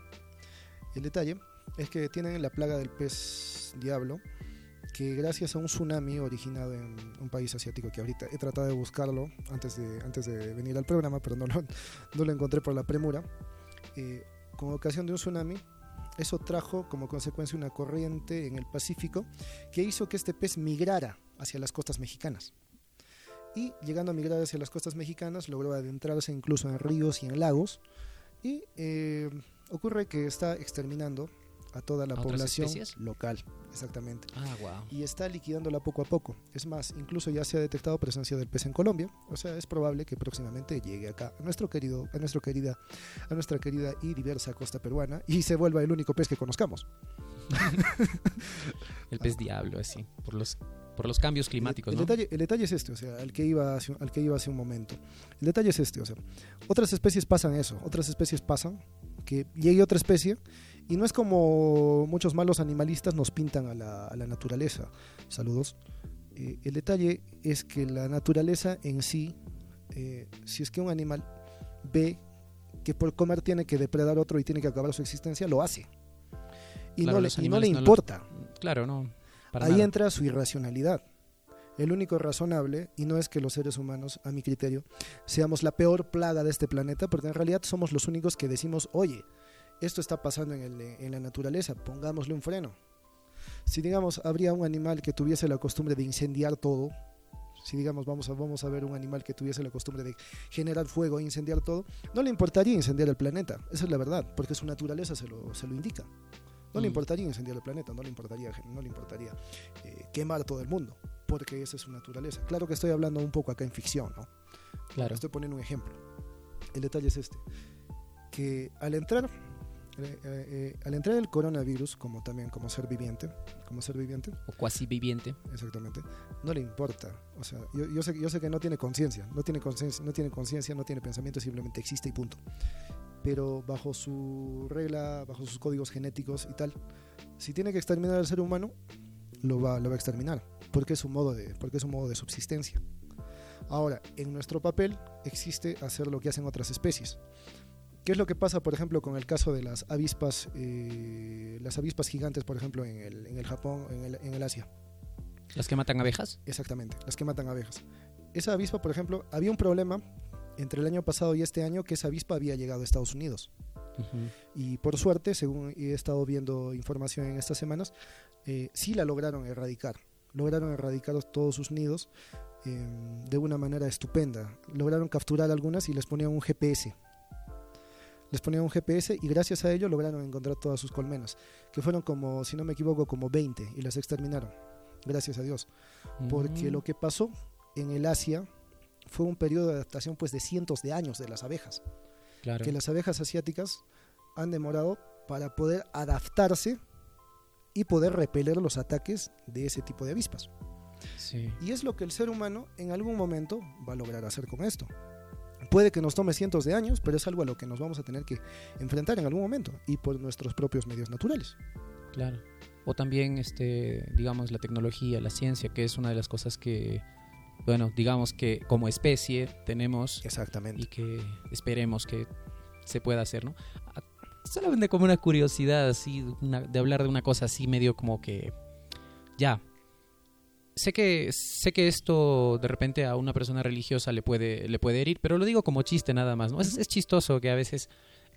El detalle es que tienen la plaga del pez diablo, que gracias a un tsunami originado en un país asiático que ahorita he tratado de buscarlo antes de, antes de venir al programa, pero no lo, no lo encontré por la premura. Eh, con ocasión de un tsunami, eso trajo como consecuencia una corriente en el Pacífico que hizo que este pez migrara hacia las costas mexicanas. Y llegando a migrar hacia las costas mexicanas, logró adentrarse incluso en ríos y en lagos. Y eh, ocurre que está exterminando a toda la ¿A población local, exactamente. Ah, wow. Y está liquidándola poco a poco. Es más, incluso ya se ha detectado presencia del pez en Colombia. O sea, es probable que próximamente llegue acá a nuestro querido, a nuestro querida, a nuestra querida y diversa costa peruana y se vuelva el único pez que conozcamos. El pez diablo, así. Por los, por los cambios climáticos, el, ¿no? detalle, el detalle es este, o sea, al que iba hace, al que iba hace un momento. El detalle es este, o sea, otras especies pasan eso, otras especies pasan que llegue otra especie y no es como muchos malos animalistas nos pintan a la, a la naturaleza. Saludos. Eh, el detalle es que la naturaleza en sí, eh, si es que un animal ve que por comer tiene que depredar otro y tiene que acabar su existencia, lo hace. Y, Claro, no, le, los y no le animales no lo- importa. Claro, no. Ahí nada. entra su irracionalidad. El único razonable, y no es que los seres humanos, a mi criterio, seamos la peor plaga de este planeta, porque en realidad somos los únicos que decimos, oye, esto está pasando en, el- en la naturaleza, pongámosle un freno. Si digamos, habría un animal que tuviese la costumbre de incendiar todo, si digamos, vamos a, vamos a ver un animal que tuviese la costumbre de generar fuego e incendiar todo, no le importaría incendiar el planeta, esa es la verdad, porque su naturaleza se lo, se lo indica. No le Mm. importaría incendiar el planeta, no le importaría, no le importaría eh, quemar todo el mundo, porque esa es su naturaleza. Claro que estoy hablando un poco acá en ficción, ¿no? Claro. Estoy poniendo un ejemplo. El detalle es este, que al entrar eh, eh, al entrar el coronavirus, como también como ser viviente, como ser viviente, O cuasi viviente. exactamente, no le importa. O sea, yo, yo sé, yo sé que no tiene conciencia, no tiene conciencia, no tiene conciencia, no tiene pensamiento, simplemente existe y punto. Pero bajo su regla, bajo sus códigos genéticos y tal, si tiene que exterminar al ser humano, lo va, lo va a exterminar, porque es un modo de, porque es un modo de subsistencia. Ahora, en nuestro papel existe hacer lo que hacen otras especies. ¿Qué es lo que pasa, por ejemplo, con el caso de las avispas, eh, las avispas gigantes, por ejemplo, en el, en el Japón, en el, en el Asia? Las que matan abejas. Exactamente, las que matan abejas. Esa avispa, por ejemplo, había un problema entre el año pasado y este año que esa avispa había llegado a Estados Unidos. Y por suerte, según he estado viendo información en estas semanas, eh, sí la lograron erradicar. Lograron erradicar todos sus nidos eh, de una manera estupenda. Lograron capturar algunas y les ponían un GPS. Les ponían un GPS y gracias a ello lograron encontrar todas sus colmenas, que fueron como, si no me equivoco, como 20 y las exterminaron. Gracias a Dios. Porque Mm. lo que pasó en el Asia fue un periodo de adaptación pues de cientos de años de las abejas Claro. que las abejas asiáticas han demorado para poder adaptarse y poder repeler los ataques de ese tipo de avispas. Sí. Y es lo que el ser humano en algún momento va a lograr hacer con esto. Puede que nos tome cientos de años, pero es algo a lo que nos vamos a tener que enfrentar en algún momento y por nuestros propios medios naturales. Claro. O también, este, digamos, la tecnología, la ciencia, que es una de las cosas que, bueno, digamos que como especie tenemos y Exactamente. que esperemos que se pueda hacer, ¿no? Ah, Solamente como una curiosidad así, una- de hablar de una cosa así medio como que, ya, sé que, sé que esto de repente a una persona religiosa le puede, le puede herir, pero lo digo como chiste nada más, ¿no? Es, es chistoso que a veces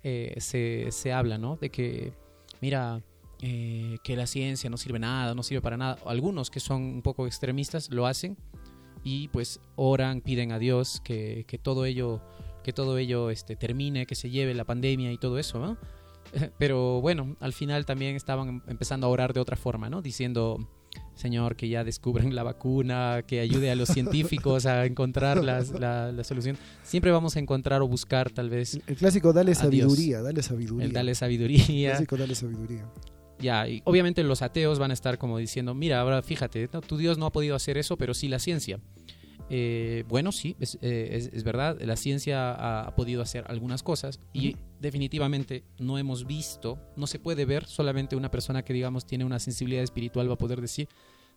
eh, se, se habla, ¿no? De que, mira, eh, que la ciencia no sirve nada, no sirve para nada. Algunos que son un poco extremistas lo hacen y pues oran, piden a Dios que, que todo ello, que todo ello este, termine, que se lleve la pandemia y todo eso, ¿no? Pero bueno, al final también estaban em- empezando a orar de otra forma, ¿no? Diciendo, Señor, que ya descubran la vacuna, que ayude a los científicos a encontrar las- la, la solución. Siempre vamos a encontrar o buscar tal vez El clásico dale sabiduría, dale sabiduría. el darle El sabiduría. clásico dale sabiduría. Ya, y obviamente los ateos van a estar como diciendo, mira, ahora fíjate, no, tu Dios no ha podido hacer eso, pero sí la ciencia. Eh, bueno, sí, es, eh, es- es verdad, la ciencia ha, ha podido hacer algunas cosas y definitivamente no hemos visto, no se puede ver, solamente una persona que digamos tiene una sensibilidad espiritual va a poder decir,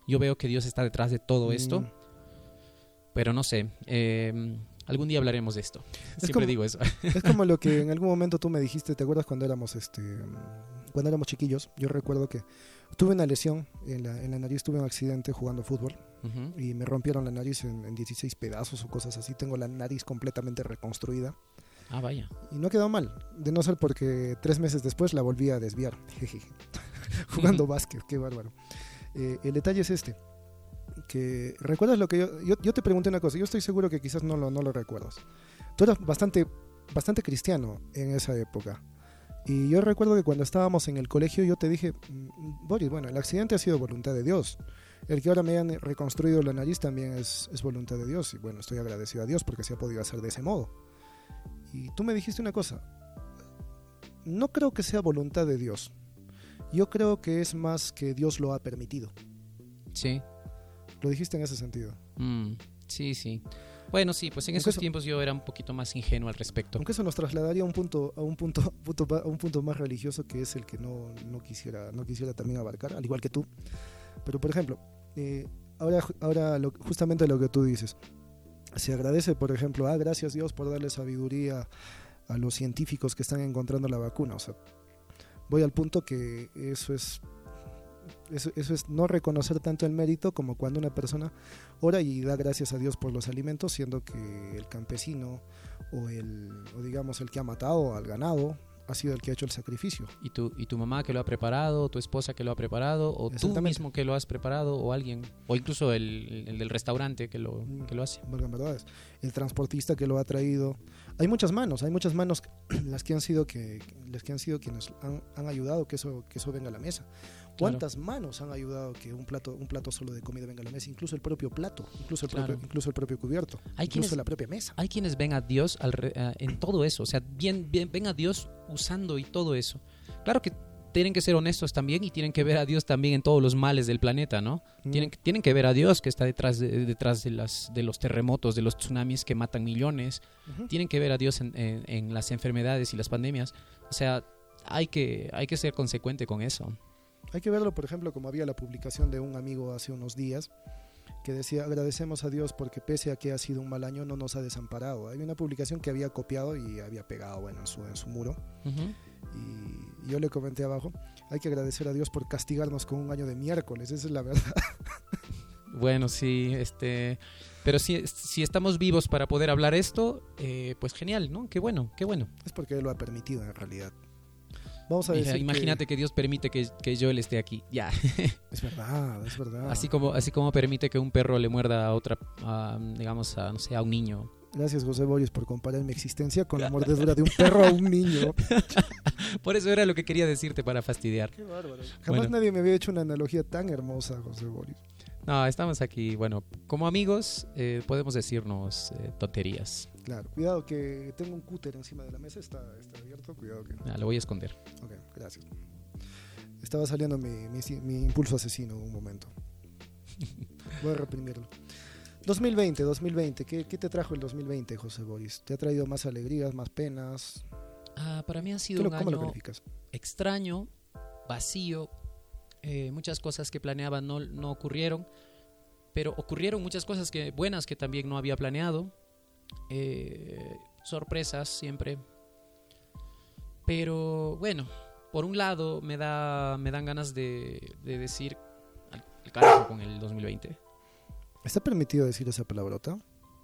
yo veo que Dios está detrás de todo esto, Mm. pero no sé, eh, algún día hablaremos de esto. Siempre como- digo eso. Es como lo que en algún momento tú me dijiste, ¿te acuerdas cuando éramos este cuando éramos chiquillos? Yo recuerdo que tuve una lesión en la, en la nariz, tuve un accidente jugando fútbol Ujú. y me rompieron la nariz en, en 16 pedazos o cosas así. Tengo la nariz completamente reconstruida Ah, vaya. y no quedó mal, de no ser porque tres meses después la volví a desviar. Jugando básquet, qué bárbaro. Eh, el detalle es este. Que, ¿Recuerdas lo que yo, yo, yo te pregunté una cosa? Yo estoy seguro que quizás no lo, no lo recuerdas. Tú eras bastante, bastante cristiano en esa época. Y yo recuerdo que cuando estábamos en el colegio yo te dije, "Mm, Boris, bueno, el accidente ha sido voluntad de Dios. El que ahora me hayan reconstruido la nariz también es, es voluntad de Dios. Y bueno, estoy agradecido a Dios porque se ha podido hacer de ese modo. Y tú me dijiste una cosa. No creo que sea voluntad de Dios. Yo creo que es más que Dios lo ha permitido. Sí. Lo dijiste en ese sentido. Mm, sí, sí. Bueno, sí, pues en Aunque esos eso- tiempos yo era un poquito más ingenuo al respecto. Aunque eso nos trasladaría a un punto, a un punto, a un punto más religioso que es el que no, no quisiera, no quisiera también abarcar, al igual que tú. Pero por ejemplo, eh, ahora, ahora lo- justamente lo que tú dices, se agradece, por ejemplo, ah, gracias Dios por darle sabiduría a los científicos que están encontrando la vacuna. O sea, voy al punto que eso es eso, eso es no reconocer tanto el mérito como cuando una persona ora y da gracias a Dios por los alimentos, siendo que el campesino o el o digamos el que ha matado al ganado ha sido el que ha hecho el sacrificio. Y tu, y tu mamá que lo ha preparado, tu esposa que lo ha preparado, o tú mismo que lo has preparado, o alguien, o incluso el, el del restaurante que lo, Mm. que lo hace. valgan verdades, el transportista que lo ha traído. Hay muchas manos, hay muchas manos las que han sido que las que han sido quienes han, han ayudado que eso que eso venga a la mesa. ¿Cuántas manos han ayudado que un plato un plato solo de comida venga a la mesa? Incluso el propio plato, incluso el Claro. propio incluso el propio cubierto, Hay incluso quienes- la propia mesa. Hay quienes ven a Dios al re- eh, en todo eso, o sea, bien, bien, ven a Dios usando y todo eso. Claro que tienen que ser honestos también y tienen que ver a Dios también en todos los males del planeta, ¿no? Mm. Tienen, tienen que ver a Dios que está detrás de, detrás de, las, de los terremotos, de los tsunamis que matan millones. Ujú. Tienen que ver a Dios en, en- en las enfermedades y las pandemias. O sea, hay que, hay que ser consecuente con eso. Hay que verlo, por ejemplo, como había la publicación de un amigo hace unos días que decía, agradecemos a Dios porque pese a que ha sido un mal año, no nos ha desamparado. Hay una publicación que había copiado y había pegado bueno, en, su, en su muro. Ujú. Y yo le comenté abajo, hay que agradecer a Dios por castigarnos con un año de miércoles, esa es la verdad. Bueno, sí, este... Pero si, si estamos vivos para poder hablar esto, eh, pues genial, ¿no? Qué bueno, qué bueno. Es porque Él lo ha permitido en realidad. Vamos a Mira, que- Imagínate que... Dios permite que, que Joel esté aquí. Ya. Es verdad, es verdad. Así como, así como permite que un perro le muerda a otra, a, digamos, a, no sé, a un niño. Gracias José Boris por comparar mi existencia con la mordedura de un perro a un niño. Por eso era lo que quería decirte para fastidiar. Qué bárbaro. Jamás Bueno. nadie me había hecho una analogía tan hermosa, José Boris. No, estamos aquí, bueno, como amigos eh, podemos decirnos eh, tonterías. Claro, cuidado que tengo un cúter encima de la mesa, está, está abierto, cuidado que... Ah, lo voy a esconder. Ok, gracias. Estaba saliendo mi, mi, mi impulso asesino un momento. Voy a reprimirlo. 2020, 2020, ¿qué, qué te trajo el 2020, José Boris? ¿Te ha traído más alegrías, más penas? Ah, para mí ha ¿Qué sido un ¿Cómo lo año extraño, vacío. eh, muchas cosas que planeaba no, no ocurrieron, pero ocurrieron muchas cosas que, buenas que también no había planeado. eh, sorpresas siempre. Pero bueno, por un lado me, da, me dan ganas de, de decir al al carajo con el 2020. ¿Está permitido decir esa palabrota?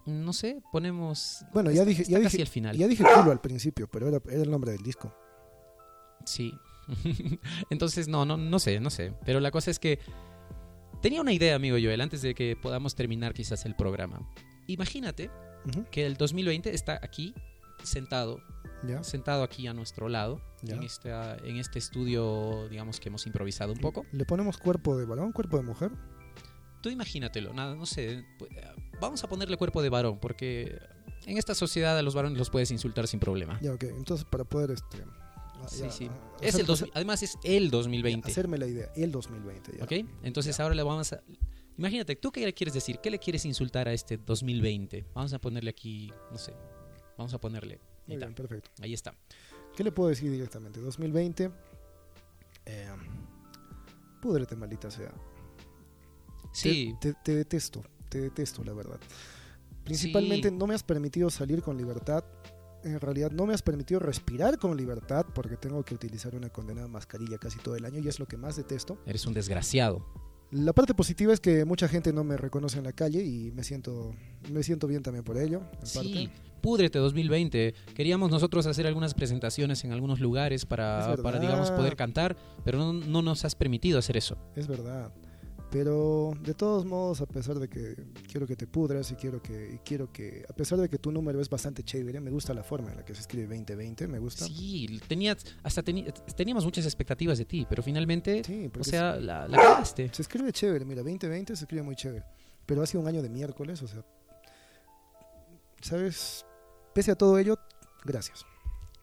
No sé, ponemos... Bueno, ya está- dije- está ya casi dije- al final. Ya dije culo al principio, pero era, era el nombre del disco. Sí. Entonces, no, no, no sé, no sé. Pero la cosa es que tenía una idea, amigo Joel, antes de que podamos terminar quizás el programa. Imagínate Ujú, que el 2020 está aquí, sentado, ¿Ya? sentado aquí a nuestro lado, en, esta, en este estudio, digamos que hemos improvisado un poco. ¿Le ponemos cuerpo de varón, cuerpo de mujer? Tú imagínatelo, nada, no sé. pu- Vamos a ponerle cuerpo de varón, porque en esta sociedad a los varones los puedes insultar sin problema. Ya, ok. Entonces, para poder... Este, ah, Sí, ya, sí. ah, Es hacer- el dos- hacer- además es el 2020. Hacerme la idea, el 2020. Ya. ¿Ok? Entonces ahora le vamos a... Imagínate, ¿tú qué le quieres decir? ¿Qué le quieres insultar a este 2020? Vamos a ponerle aquí, no sé. Vamos a ponerle... Muy bien, perfecto. Ahí está. ¿Qué le puedo decir directamente? 2020. Eh, púdrete, maldita sea. Sí, Te, te- te detesto, te detesto, la verdad. Principalmente Sí. no me has permitido salir con libertad. En realidad no me has permitido respirar con libertad porque tengo que utilizar una condenada mascarilla casi todo el año y es lo que más detesto. eres un desgraciado. La parte positiva es que mucha gente no me reconoce en la calle y me siento, me siento bien también por ello. En Sí, parte. púdrete 2020. Queríamos nosotros hacer algunas presentaciones en algunos lugares Es para, para digamos, poder cantar, pero no, no nos has permitido hacer eso. Es verdad. Pero de todos modos, a pesar de que quiero que te pudras y quiero que, y quiero que, a pesar de que tu número es bastante chévere, me gusta la forma en la que se escribe 2020, me gusta. Sí, tenías, hasta teníamos muchas expectativas de ti, pero finalmente, Sí, o sea, la, la se escribe chévere, mira, 2020 se escribe muy chévere. Pero ha sido un año de miércoles, o sea, ¿sabes? Pese a todo ello, gracias.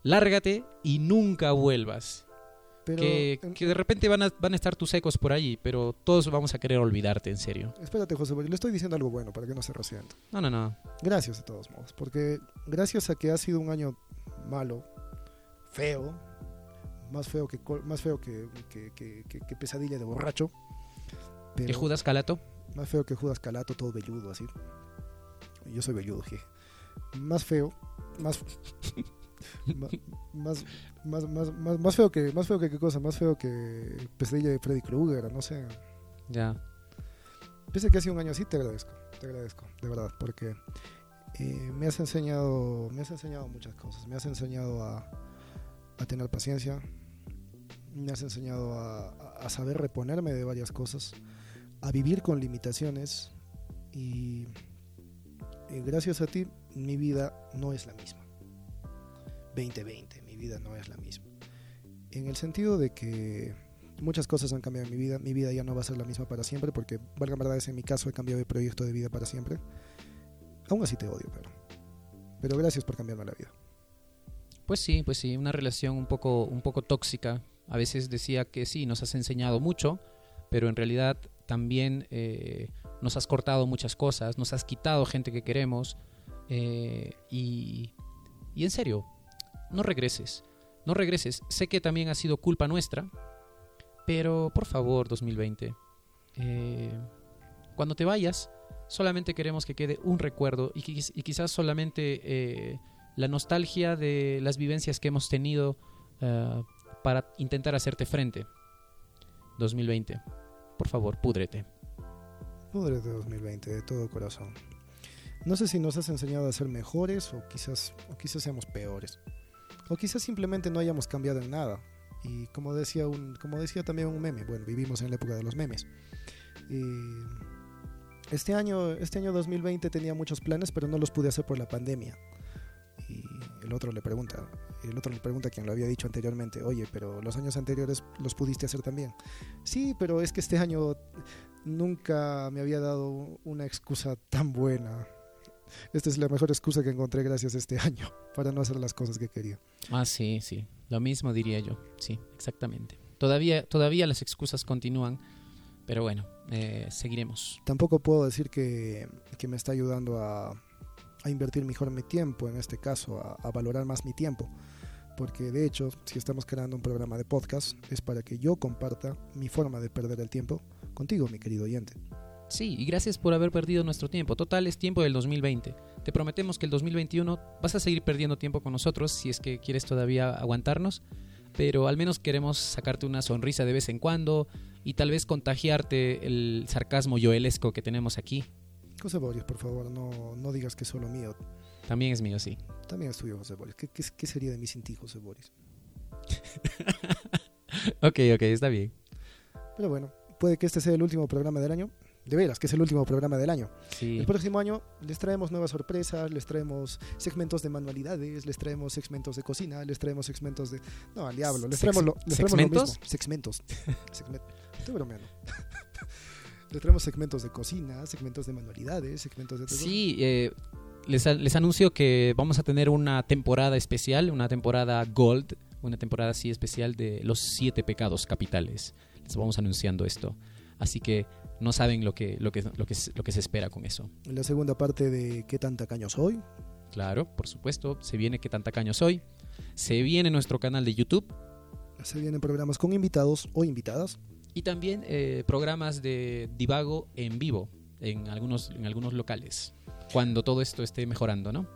Lárgate y nunca vuelvas. Pero, que, de repente van a, van a estar tus ecos por allí, pero todos vamos a querer olvidarte, en serio. espérate, José, le estoy diciendo algo bueno para que no se resienta. No, no, no. Gracias de todos modos, porque gracias a que ha sido un año malo, feo, más feo que más feo que, que- pesadilla de borracho, pero ¿Que Judas Calato? más feo que Judas Calato, todo velludo así. Yo soy velludo, je. Más feo, más más, más, más, más, más feo que más feo que qué cosa, más feo que pesadilla de Freddy Krueger, no sé. Ya. Pese que ha sido un año así, te agradezco, te agradezco, de verdad, porque eh, me has enseñado, me has enseñado muchas cosas, me has enseñado a, a tener paciencia, me has enseñado a, a- a saber reponerme de varias cosas, a vivir con limitaciones y eh, gracias a ti mi vida no es la misma. 2020, mi vida no es la misma. En el sentido de que muchas cosas han cambiado en mi vida. Mi vida ya no va a ser la misma para siempre porque, valga verdad, en mi caso he cambiado de proyecto de vida para siempre. Aún así te odio, pero, pero gracias por cambiarme la vida. Pues sí, pues sí, una relación un poco, un poco tóxica A veces decía que sí, nos has enseñado mucho, pero en realidad también eh, nos has cortado muchas cosas, nos has quitado gente que queremos. eh, y, y en serio, no regreses, no regreses. Sé que también ha sido culpa nuestra, pero por favor, 2020, eh, cuando te vayas, solamente queremos que quede un recuerdo y, quiz- y quizás solamente eh, la nostalgia de las vivencias que hemos tenido eh, para intentar hacerte frente. 2020, por favor, púdrete. Pudrete 2020, de todo corazón. No sé si nos has enseñado a ser mejores o quizás, o quizás seamos peores. O quizás simplemente no hayamos cambiado en nada. Y como decía, un, como decía también un meme, bueno, vivimos en la época de los memes. Este, año, este año 2020 tenía muchos planes, pero no los pude hacer por la pandemia. Y el otro le pregunta, el otro le pregunta a quien lo había dicho anteriormente, oye, pero los años anteriores los pudiste hacer también. Sí, pero es que este año nunca me había dado una excusa tan buena. Esta es la mejor excusa que encontré gracias a este año para no hacer las cosas que quería. Ah, sí, sí, lo mismo diría yo, sí, exactamente. Todavía, todavía las excusas continúan, pero bueno, eh, seguiremos. Tampoco puedo decir que, que me está ayudando a, a invertir mejor mi tiempo, en este caso, a, a valorar más mi tiempo. Porque de hecho, si estamos creando un programa de podcast, es para que yo comparta mi forma de perder el tiempo contigo, mi querido oyente. Sí, y gracias por haber perdido nuestro tiempo. Total, es tiempo del 2020. Te prometemos que el 2021 vas a seguir perdiendo tiempo con nosotros si es que quieres todavía aguantarnos, pero al menos queremos sacarte una sonrisa de vez en cuando y tal vez contagiarte el sarcasmo yoelesco que tenemos aquí. José Boris, por favor, no, no digas que es solo mío. También es mío, sí. También es tuyo, José Boris. ¿Qué, qué, qué sería de mí sin ti, José Boris? ok, ok, está bien. Pero bueno, puede que este sea el último programa del año. De veras, que es el último programa del año. Sí. El próximo año les traemos nuevas sorpresas, les traemos segmentos de manualidades, les traemos segmentos de cocina, les traemos segmentos de... No, al diablo, les traemos lo, les traemos lo ¿segmentos? mismo. Segmentos. Segmen- Estoy bromeando. les traemos segmentos de cocina, segmentos de manualidades, segmentos de... Sí, eh, les, les anuncio que vamos a tener una temporada especial, una temporada Gold, una temporada así especial de los siete pecados capitales. Les vamos anunciando esto. Así que no saben lo que, lo que, lo que, se- lo que se espera con eso. La segunda parte de ¿Qué tan tacaño soy? Claro, por supuesto, se viene que tan tacaño soy. Se viene nuestro canal de YouTube Se vienen programas con invitados o invitadas. y también eh, programas de divago en vivo en algunos, en algunos locales. Cuando todo esto esté mejorando, ¿no?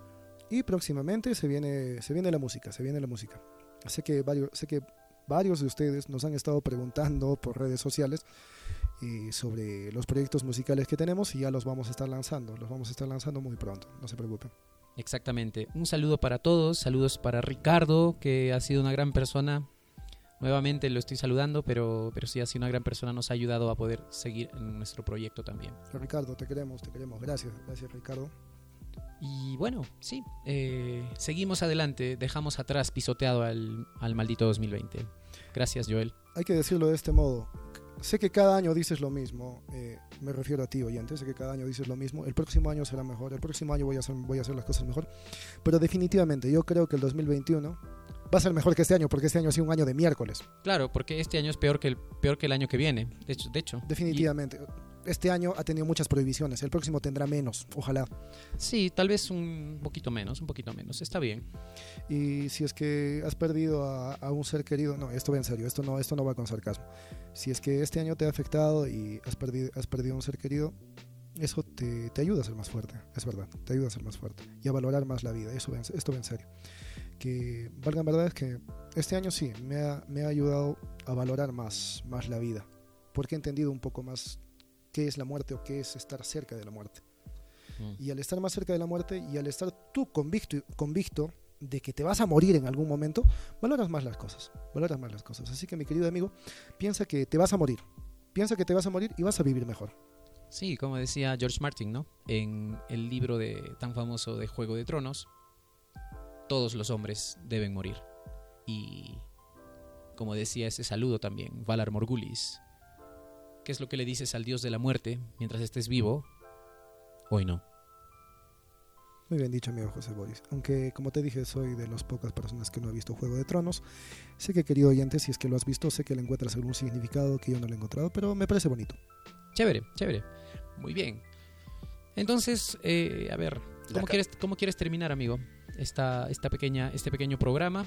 Y próximamente se viene, se viene la música, se viene la música. Sé que varios, sé que varios de ustedes nos han estado preguntando por redes sociales eh, sobre los proyectos musicales que tenemos y ya los vamos a estar lanzando. Los vamos a estar lanzando muy pronto, no se preocupen. Exactamente. Un saludo para todos, saludos para Ricardo, que ha sido una gran persona. Nuevamente lo estoy saludando, pero, pero sí ha sido una gran persona, nos ha ayudado a poder seguir en nuestro proyecto también. Ricardo, te queremos, te queremos. Gracias, gracias Ricardo. Y bueno, sí, eh, seguimos adelante, dejamos atrás pisoteado al, al maldito 2020. Gracias, Joel. Hay que decirlo de este modo. Sé que cada año dices lo mismo, eh, me refiero a ti oyente, sé que cada año dices lo mismo, el próximo año será mejor, el próximo año voy a hacer, voy a hacer las cosas mejor, pero definitivamente yo creo que el 2021 va a ser mejor que este año, porque este año ha sido un año de miércoles, Claro, porque este año es peor que el, peor que el año que viene. De hecho, de hecho. definitivamente. Este año ha tenido muchas prohibiciones, el próximo tendrá menos, ojalá. Sí, tal vez un poquito menos, un poquito menos. Está bien. Y si es que has perdido a, a un ser querido, no, esto va en serio, esto no, esto no va con sarcasmo. Si es que este año te ha afectado y has perdido, has perdido a un ser querido, eso te, te ayuda a ser más fuerte, es verdad, te ayuda a ser más fuerte y a valorar más la vida, eso esto va en serio. Que valga en verdad es que este año sí, me ha, me ha ayudado a valorar más, más la vida, porque he entendido un poco más qué es la muerte o qué es estar cerca de la muerte. Mm. Y al estar más cerca de la muerte y al estar tú convicto, convicto de que te vas a morir en algún momento, valoras más las cosas, valoras más las cosas. Así que mi querido amigo, piensa que te vas a morir, piensa que te vas a morir y vas a vivir mejor. Sí, como decía George Martin, ¿no? En el libro de, tan famoso de Juego de Tronos, todos los hombres deben morir. Y como decía ese saludo también, Valar Morgulis, ¿qué es lo que le dices al dios de la muerte mientras estés vivo? Hoy no. Muy bien dicho, amigo José Boris. Aunque, como te dije, soy de las pocas personas que no ha visto Juego de Tronos. Sé que, querido oyente, si es que lo has visto, sé que le encuentras algún significado que yo no le he encontrado, pero me parece bonito. Chévere, chévere. Muy bien. Entonces, eh, a ver, ¿cómo quieres, ¿cómo quieres terminar, amigo? Esta, esta pequeña, este pequeño programa.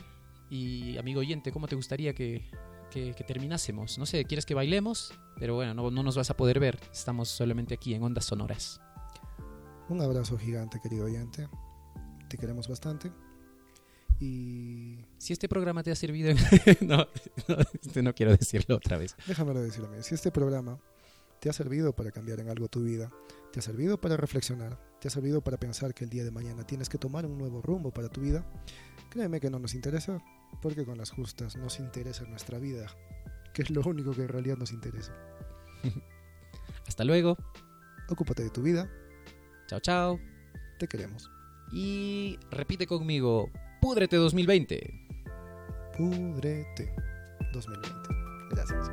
Y, amigo oyente, ¿cómo te gustaría que, que, que terminásemos? No sé, ¿quieres que bailemos? Pero bueno, no, no nos vas a poder ver. Estamos solamente aquí en Ondas Sonoras. Un abrazo gigante, querido oyente. Te queremos bastante. Y Si este programa te ha servido... no, no, este no quiero decirlo otra vez. déjamelo decir a mí, si este programa te ha servido para cambiar en algo tu vida, te ha servido para reflexionar, te ha servido para pensar que el día de mañana tienes que tomar un nuevo rumbo para tu vida, créeme que no nos interesa, porque con las justas nos interesa nuestra vida, que es lo único que en realidad nos interesa. Hasta luego. Ocúpate de tu vida, Chao, chao. te queremos. Y repite conmigo, púdrete 2020. Pudrete 2020. Gracias.